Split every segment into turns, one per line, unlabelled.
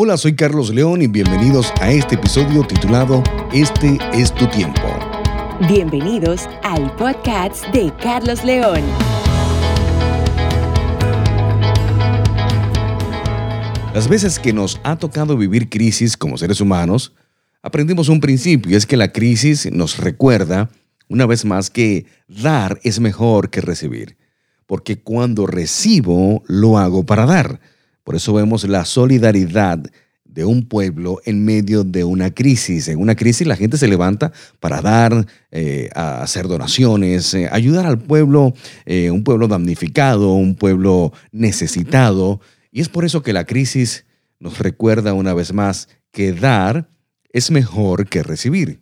Hola, soy Carlos León y bienvenidos a este episodio titulado Este es tu tiempo.
Bienvenidos al podcast de Carlos León.
Las veces que nos ha tocado vivir crisis como seres humanos, aprendimos un principio y es que la crisis nos recuerda una vez más que dar es mejor que recibir, porque cuando recibo lo hago para dar. Por eso vemos la solidaridad de un pueblo en medio de una crisis. En una crisis la gente se levanta para dar, eh, hacer donaciones, eh, ayudar al pueblo, eh, un pueblo damnificado, un pueblo necesitado. Y es por eso que la crisis nos recuerda una vez más que dar es mejor que recibir.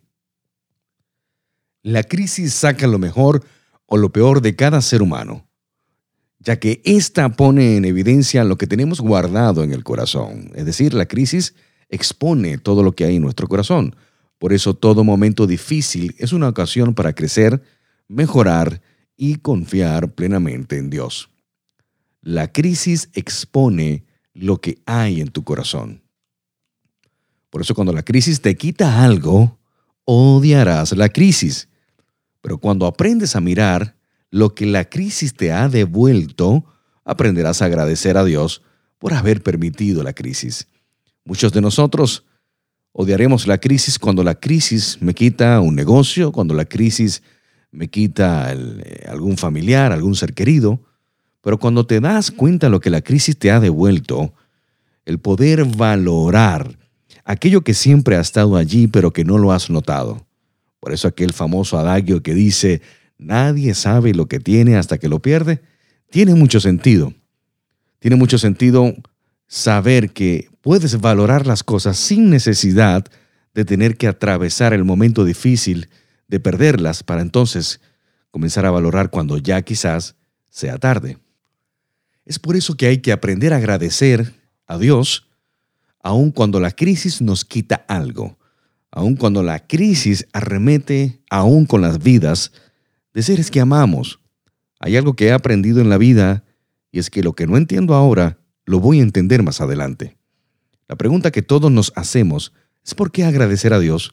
La crisis saca lo mejor o lo peor de cada ser humano ya que ésta pone en evidencia lo que tenemos guardado en el corazón. Es decir, la crisis expone todo lo que hay en nuestro corazón. Por eso todo momento difícil es una ocasión para crecer, mejorar y confiar plenamente en Dios. La crisis expone lo que hay en tu corazón. Por eso cuando la crisis te quita algo, odiarás la crisis. Pero cuando aprendes a mirar lo que la crisis te ha devuelto, aprenderás a agradecer a Dios por haber permitido la crisis. Muchos de nosotros odiaremos la crisis cuando la crisis me quita un negocio, cuando la crisis me quita eh, algún familiar, algún ser querido, pero cuando te das cuenta lo que la crisis te ha devuelto, el poder valorar aquello que siempre ha estado allí pero que no lo has notado. Por eso aquel famoso adagio que dice, nadie sabe lo que tiene hasta que lo pierde, tiene mucho sentido. Tiene mucho sentido saber que puedes valorar las cosas sin necesidad de tener que atravesar el momento difícil de perderlas para entonces comenzar a valorar cuando ya quizás sea tarde. Es por eso que hay que aprender a agradecer a Dios aun cuando la crisis nos quita algo, aun cuando la crisis arremete aún con las vidas de seres que amamos. Hay algo que he aprendido en la vida y es que lo que no entiendo ahora lo voy a entender más adelante. La pregunta que todos nos hacemos es por qué agradecer a Dios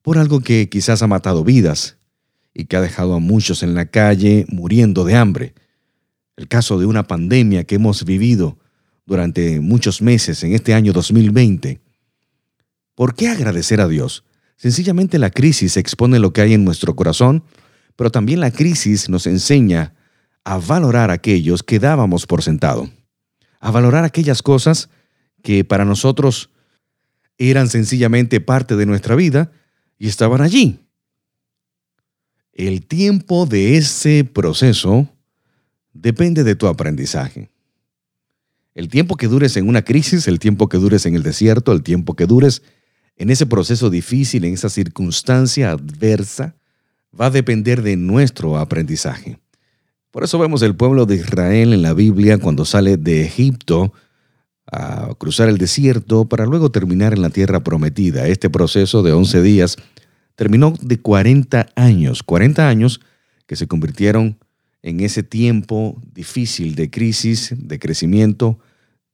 por algo que quizás ha matado vidas y que ha dejado a muchos en la calle muriendo de hambre. El caso de una pandemia que hemos vivido durante muchos meses en este año 2020. ¿Por qué agradecer a Dios? Sencillamente la crisis expone lo que hay en nuestro corazón pero también la crisis nos enseña a valorar aquellos que dábamos por sentado, a valorar aquellas cosas que para nosotros eran sencillamente parte de nuestra vida y estaban allí. El tiempo de ese proceso depende de tu aprendizaje. El tiempo que dures en una crisis, el tiempo que dures en el desierto, el tiempo que dures en ese proceso difícil, en esa circunstancia adversa, va a depender de nuestro aprendizaje. Por eso vemos el pueblo de Israel en la Biblia cuando sale de Egipto a cruzar el desierto para luego terminar en la tierra prometida. Este proceso de 11 días terminó de 40 años, 40 años que se convirtieron en ese tiempo difícil de crisis, de crecimiento,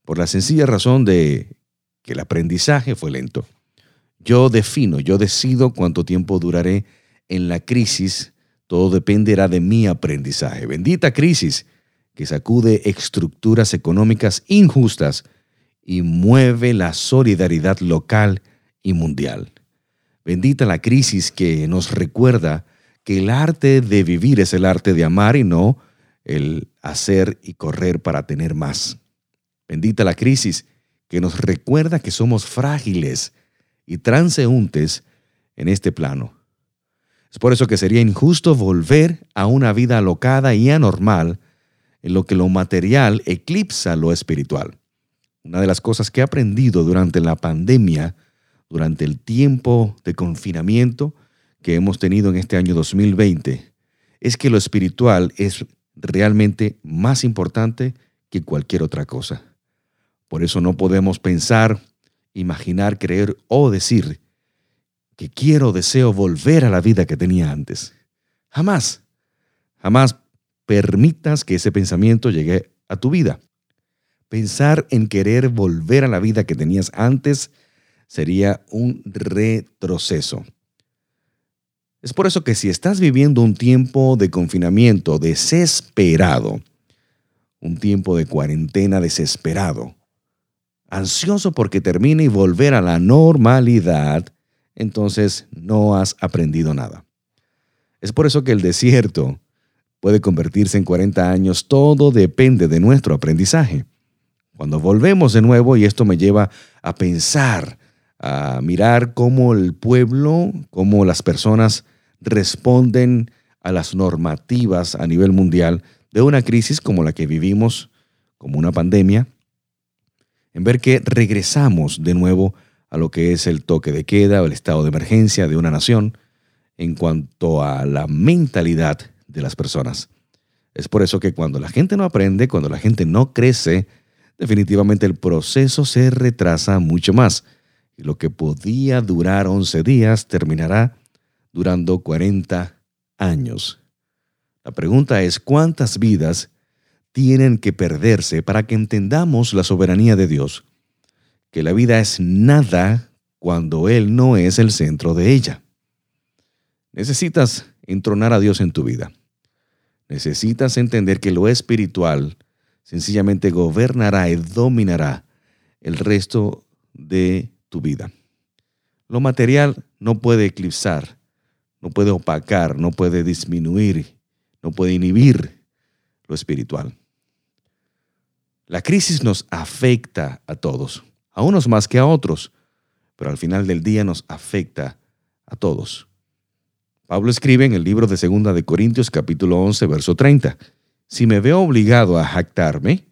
por la sencilla razón de que el aprendizaje fue lento. Yo defino, yo decido cuánto tiempo duraré en la crisis, todo dependerá de mi aprendizaje. Bendita crisis que sacude estructuras económicas injustas y mueve la solidaridad local y mundial. Bendita la crisis que nos recuerda que el arte de vivir es el arte de amar y no el hacer y correr para tener más. Bendita la crisis que nos recuerda que somos frágiles y transeúntes en este plano es por eso que sería injusto volver a una vida alocada y anormal en lo que lo material eclipsa lo espiritual. Una de las cosas que he aprendido durante la pandemia, durante el tiempo de confinamiento que hemos tenido en este año 2020, es que lo espiritual es realmente más importante que cualquier otra cosa. Por eso no podemos pensar, imaginar, creer o decir que quiero, deseo volver a la vida que tenía antes. Jamás, jamás permitas que ese pensamiento llegue a tu vida. Pensar en querer volver a la vida que tenías antes sería un retroceso. Es por eso que si estás viviendo un tiempo de confinamiento desesperado, un tiempo de cuarentena desesperado, ansioso porque termine y volver a la normalidad, entonces no has aprendido nada. Es por eso que el desierto puede convertirse en 40 años. Todo depende de nuestro aprendizaje. Cuando volvemos de nuevo, y esto me lleva a pensar, a mirar cómo el pueblo, cómo las personas responden a las normativas a nivel mundial de una crisis como la que vivimos, como una pandemia, en ver que regresamos de nuevo a lo que es el toque de queda o el estado de emergencia de una nación en cuanto a la mentalidad de las personas. Es por eso que cuando la gente no aprende, cuando la gente no crece, definitivamente el proceso se retrasa mucho más. Y lo que podía durar 11 días terminará durando 40 años. La pregunta es, ¿cuántas vidas tienen que perderse para que entendamos la soberanía de Dios? Que la vida es nada cuando Él no es el centro de ella. Necesitas entronar a Dios en tu vida. Necesitas entender que lo espiritual sencillamente gobernará y dominará el resto de tu vida. Lo material no puede eclipsar no puede opacar, no puede disminuir, no puede inhibir lo espiritual. La crisis nos afecta a todos, a unos más que a otros, pero al final del día nos afecta a todos. Pablo escribe en el libro de Segunda de Corintios capítulo 11 verso 30, si me veo obligado a jactarme,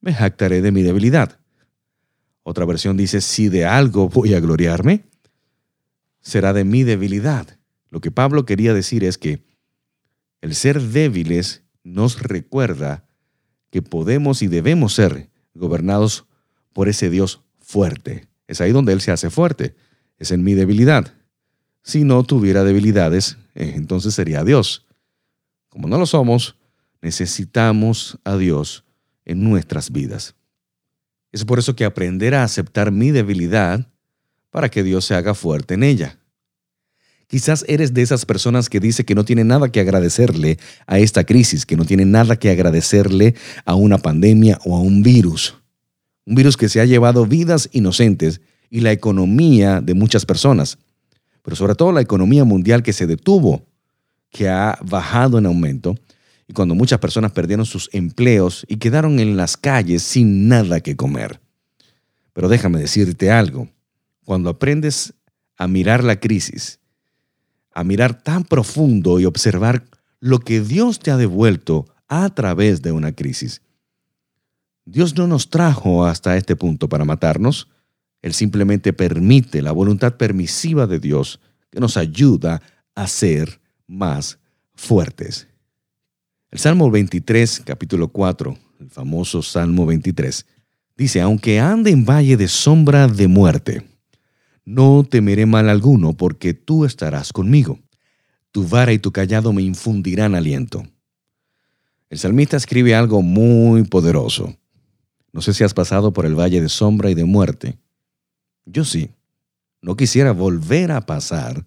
me jactaré de mi debilidad. Otra versión dice, si de algo voy a gloriarme, será de mi debilidad. Lo que Pablo quería decir es que el ser débiles nos recuerda que podemos y debemos ser gobernados por ese Dios fuerte. Es ahí donde Él se hace fuerte. Es en mi debilidad. Si no tuviera debilidades, eh, entonces sería Dios. Como no lo somos, necesitamos a Dios en nuestras vidas. Es por eso que aprender a aceptar mi debilidad para que Dios se haga fuerte en ella. Quizás eres de esas personas que dice que no tiene nada que agradecerle a esta crisis, que no tiene nada que agradecerle a una pandemia o a un virus. Un virus que se ha llevado vidas inocentes y la economía de muchas personas, pero sobre todo la economía mundial que se detuvo, que ha bajado en aumento, y cuando muchas personas perdieron sus empleos y quedaron en las calles sin nada que comer. Pero déjame decirte algo, cuando aprendes a mirar la crisis a mirar tan profundo y observar lo que Dios te ha devuelto a través de una crisis. Dios no nos trajo hasta este punto para matarnos. Él simplemente permite la voluntad permisiva de Dios que nos ayuda a ser más fuertes. El Salmo 23, capítulo 4, el famoso Salmo 23, dice, aunque ande en valle de sombra de muerte, no temeré mal alguno, porque tú estarás conmigo. Tu vara y tu callado me infundirán aliento. El salmista escribe algo muy poderoso. No sé si has pasado por el valle de sombra y de muerte. Yo sí. No quisiera volver a pasar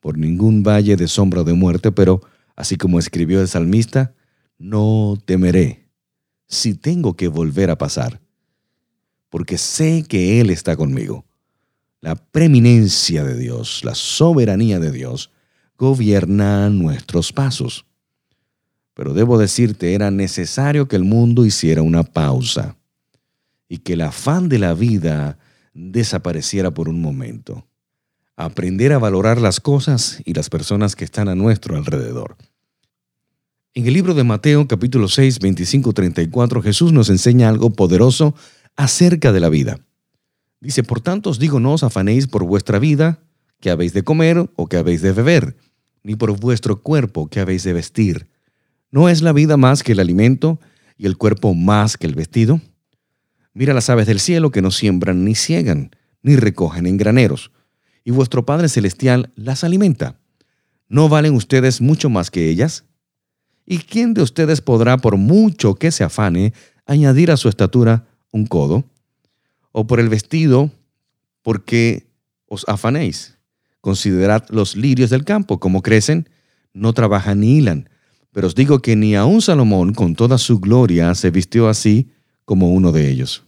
por ningún valle de sombra o de muerte, pero así como escribió el salmista, no temeré si tengo que volver a pasar, porque sé que Él está conmigo. La preeminencia de Dios, la soberanía de Dios, gobierna nuestros pasos. Pero debo decirte, era necesario que el mundo hiciera una pausa y que el afán de la vida desapareciera por un momento. Aprender a valorar las cosas y las personas que están a nuestro alrededor. En el libro de Mateo capítulo 6, 25, 34, Jesús nos enseña algo poderoso acerca de la vida. Dice, por tanto os digo, no os afanéis por vuestra vida, que habéis de comer o que habéis de beber, ni por vuestro cuerpo, que habéis de vestir. ¿No es la vida más que el alimento y el cuerpo más que el vestido? Mira las aves del cielo que no siembran ni ciegan, ni recogen en graneros, y vuestro Padre Celestial las alimenta. ¿No valen ustedes mucho más que ellas? ¿Y quién de ustedes podrá, por mucho que se afane, añadir a su estatura un codo, o por el vestido, porque os afanéis. Considerad los lirios del campo, como crecen, no trabajan ni hilan. Pero os digo que ni aun Salomón, con toda su gloria, se vistió así como uno de ellos.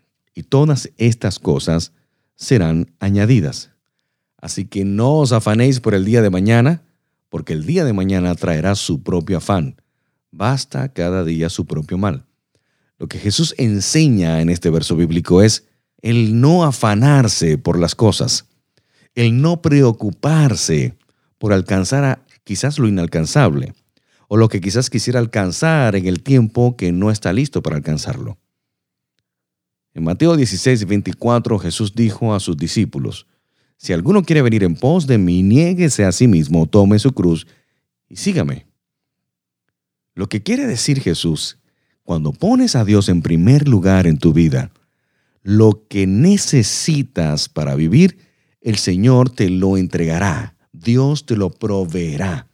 y todas estas cosas serán añadidas. Así que no os afanéis por el día de mañana, porque el día de mañana traerá su propio afán. Basta cada día su propio mal. Lo que Jesús enseña en este verso bíblico es el no afanarse por las cosas, el no preocuparse por alcanzar a quizás lo inalcanzable, o lo que quizás quisiera alcanzar en el tiempo que no está listo para alcanzarlo. En Mateo 16, 24 Jesús dijo a sus discípulos, Si alguno quiere venir en pos de mí, niéguese a sí mismo, tome su cruz y sígame. Lo que quiere decir Jesús, cuando pones a Dios en primer lugar en tu vida, lo que necesitas para vivir, el Señor te lo entregará, Dios te lo proveerá.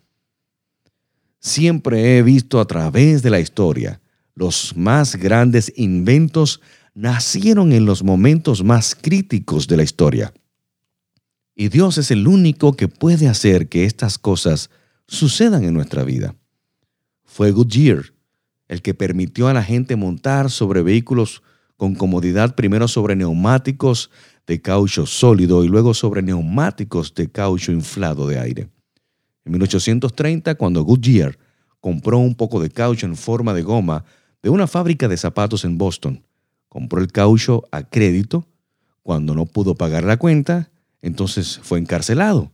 Siempre he visto a través de la historia los más grandes inventos nacieron en los momentos más críticos de la historia. Y Dios es el único que puede hacer que estas cosas sucedan en nuestra vida. Fue Goodyear el que permitió a la gente montar sobre vehículos con comodidad, primero sobre neumáticos de caucho sólido y luego sobre neumáticos de caucho inflado de aire. En 1830, cuando Goodyear compró un poco de caucho en forma de goma de una fábrica de zapatos en Boston, compró el caucho a crédito, cuando no pudo pagar la cuenta, entonces fue encarcelado,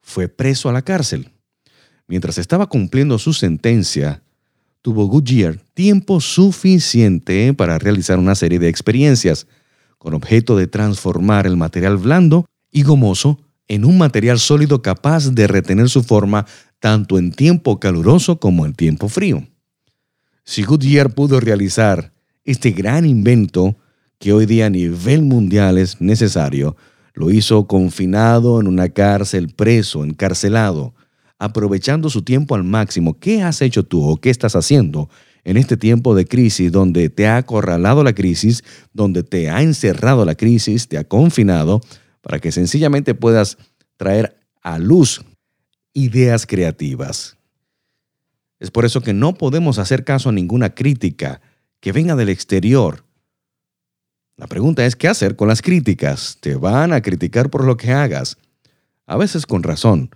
fue preso a la cárcel. Mientras estaba cumpliendo su sentencia, tuvo Goodyear tiempo suficiente para realizar una serie de experiencias con objeto de transformar el material blando y gomoso en un material sólido capaz de retener su forma tanto en tiempo caluroso como en tiempo frío. Si Goodyear pudo realizar este gran invento que hoy día a nivel mundial es necesario, lo hizo confinado en una cárcel, preso, encarcelado, aprovechando su tiempo al máximo. ¿Qué has hecho tú o qué estás haciendo en este tiempo de crisis donde te ha acorralado la crisis, donde te ha encerrado la crisis, te ha confinado, para que sencillamente puedas traer a luz ideas creativas? Es por eso que no podemos hacer caso a ninguna crítica que venga del exterior. La pregunta es, ¿qué hacer con las críticas? Te van a criticar por lo que hagas. A veces con razón,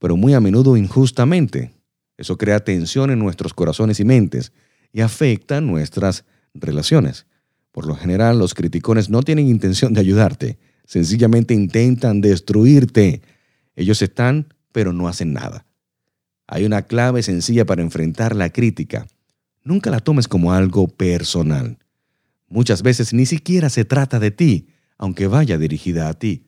pero muy a menudo injustamente. Eso crea tensión en nuestros corazones y mentes y afecta nuestras relaciones. Por lo general, los criticones no tienen intención de ayudarte, sencillamente intentan destruirte. Ellos están, pero no hacen nada. Hay una clave sencilla para enfrentar la crítica. Nunca la tomes como algo personal. Muchas veces ni siquiera se trata de ti, aunque vaya dirigida a ti.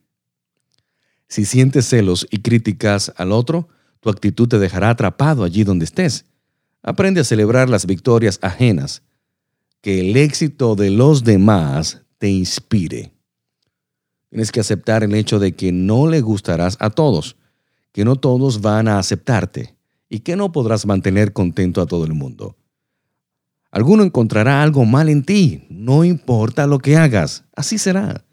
Si sientes celos y críticas al otro, tu actitud te dejará atrapado allí donde estés. Aprende a celebrar las victorias ajenas. Que el éxito de los demás te inspire. Tienes que aceptar el hecho de que no le gustarás a todos, que no todos van a aceptarte y que no podrás mantener contento a todo el mundo. Alguno encontrará algo mal en ti, no importa lo que hagas, así será.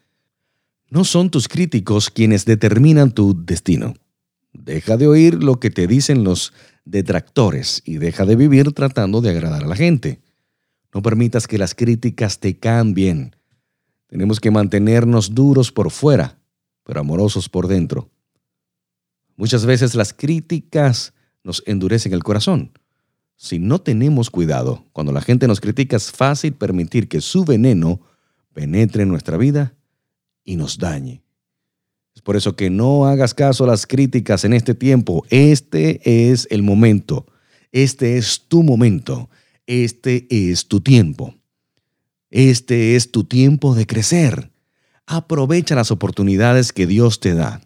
No son tus críticos quienes determinan tu destino. Deja de oír lo que te dicen los detractores y deja de vivir tratando de agradar a la gente. No permitas que las críticas te cambien. Tenemos que mantenernos duros por fuera, pero amorosos por dentro. Muchas veces las críticas nos endurecen el corazón. Si no tenemos cuidado, cuando la gente nos critica es fácil permitir que su veneno penetre en nuestra vida y nos dañe. Es por eso que no hagas caso a las críticas en este tiempo. Este es el momento. Este es tu momento. Este es tu tiempo. Este es tu tiempo de crecer. Aprovecha las oportunidades que Dios te da.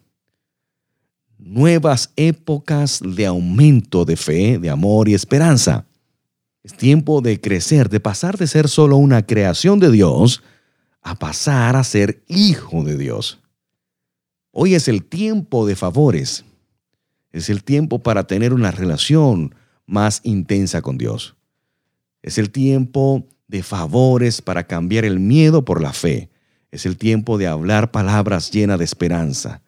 Nuevas épocas de aumento de fe, de amor y esperanza. Es tiempo de crecer, de pasar de ser solo una creación de Dios a pasar a ser hijo de Dios. Hoy es el tiempo de favores. Es el tiempo para tener una relación más intensa con Dios. Es el tiempo de favores para cambiar el miedo por la fe. Es el tiempo de hablar palabras llenas de esperanza.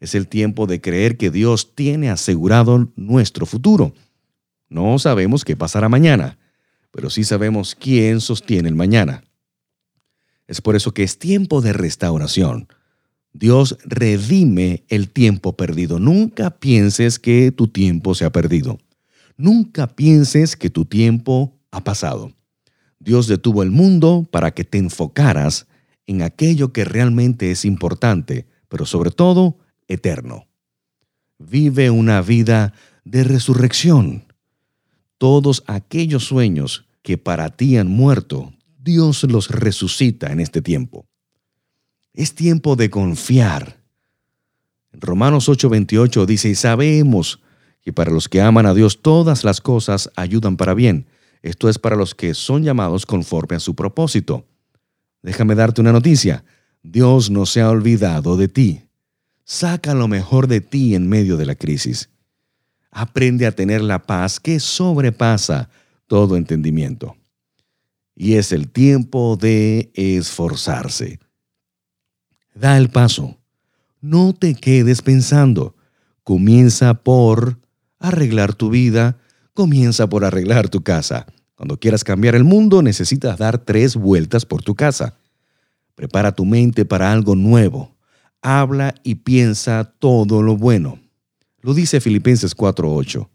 Es el tiempo de creer que Dios tiene asegurado nuestro futuro. No sabemos qué pasará mañana, pero sí sabemos quién sostiene el mañana. Es por eso que es tiempo de restauración. Dios redime el tiempo perdido. Nunca pienses que tu tiempo se ha perdido. Nunca pienses que tu tiempo ha pasado. Dios detuvo el mundo para que te enfocaras en aquello que realmente es importante, pero sobre todo eterno. Vive una vida de resurrección. Todos aquellos sueños que para ti han muerto, Dios los resucita en este tiempo. Es tiempo de confiar. Romanos 8:28 dice, y sabemos que para los que aman a Dios todas las cosas ayudan para bien. Esto es para los que son llamados conforme a su propósito. Déjame darte una noticia. Dios no se ha olvidado de ti. Saca lo mejor de ti en medio de la crisis. Aprende a tener la paz que sobrepasa todo entendimiento. Y es el tiempo de esforzarse. Da el paso. No te quedes pensando. Comienza por arreglar tu vida, comienza por arreglar tu casa. Cuando quieras cambiar el mundo necesitas dar tres vueltas por tu casa. Prepara tu mente para algo nuevo. Habla y piensa todo lo bueno. Lo dice Filipenses 4:8.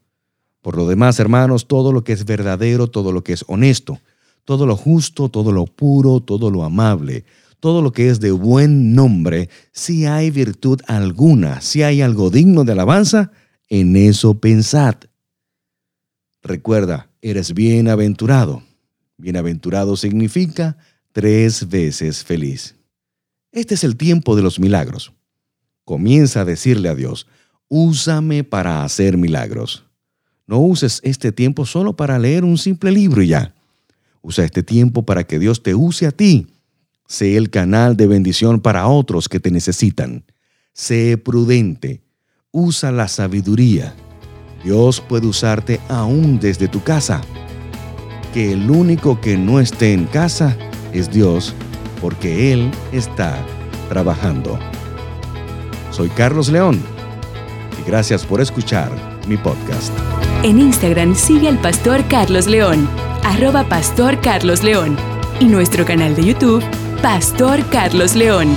Por lo demás, hermanos, todo lo que es verdadero, todo lo que es honesto, todo lo justo, todo lo puro, todo lo amable, todo lo que es de buen nombre, si hay virtud alguna, si hay algo digno de alabanza, en eso pensad. Recuerda, eres bienaventurado. Bienaventurado significa tres veces feliz. Este es el tiempo de los milagros. Comienza a decirle a Dios, úsame para hacer milagros. No uses este tiempo solo para leer un simple libro y ya. Usa este tiempo para que Dios te use a ti. Sé el canal de bendición para otros que te necesitan. Sé prudente. Usa la sabiduría Dios puede usarte aún desde tu casa. Que el único que no esté en casa es Dios, porque Él está trabajando. Soy Carlos León y gracias por escuchar mi podcast.
En Instagram sigue al pastor Carlos León, arroba pastor Carlos León, y nuestro canal de YouTube, Pastor Carlos León.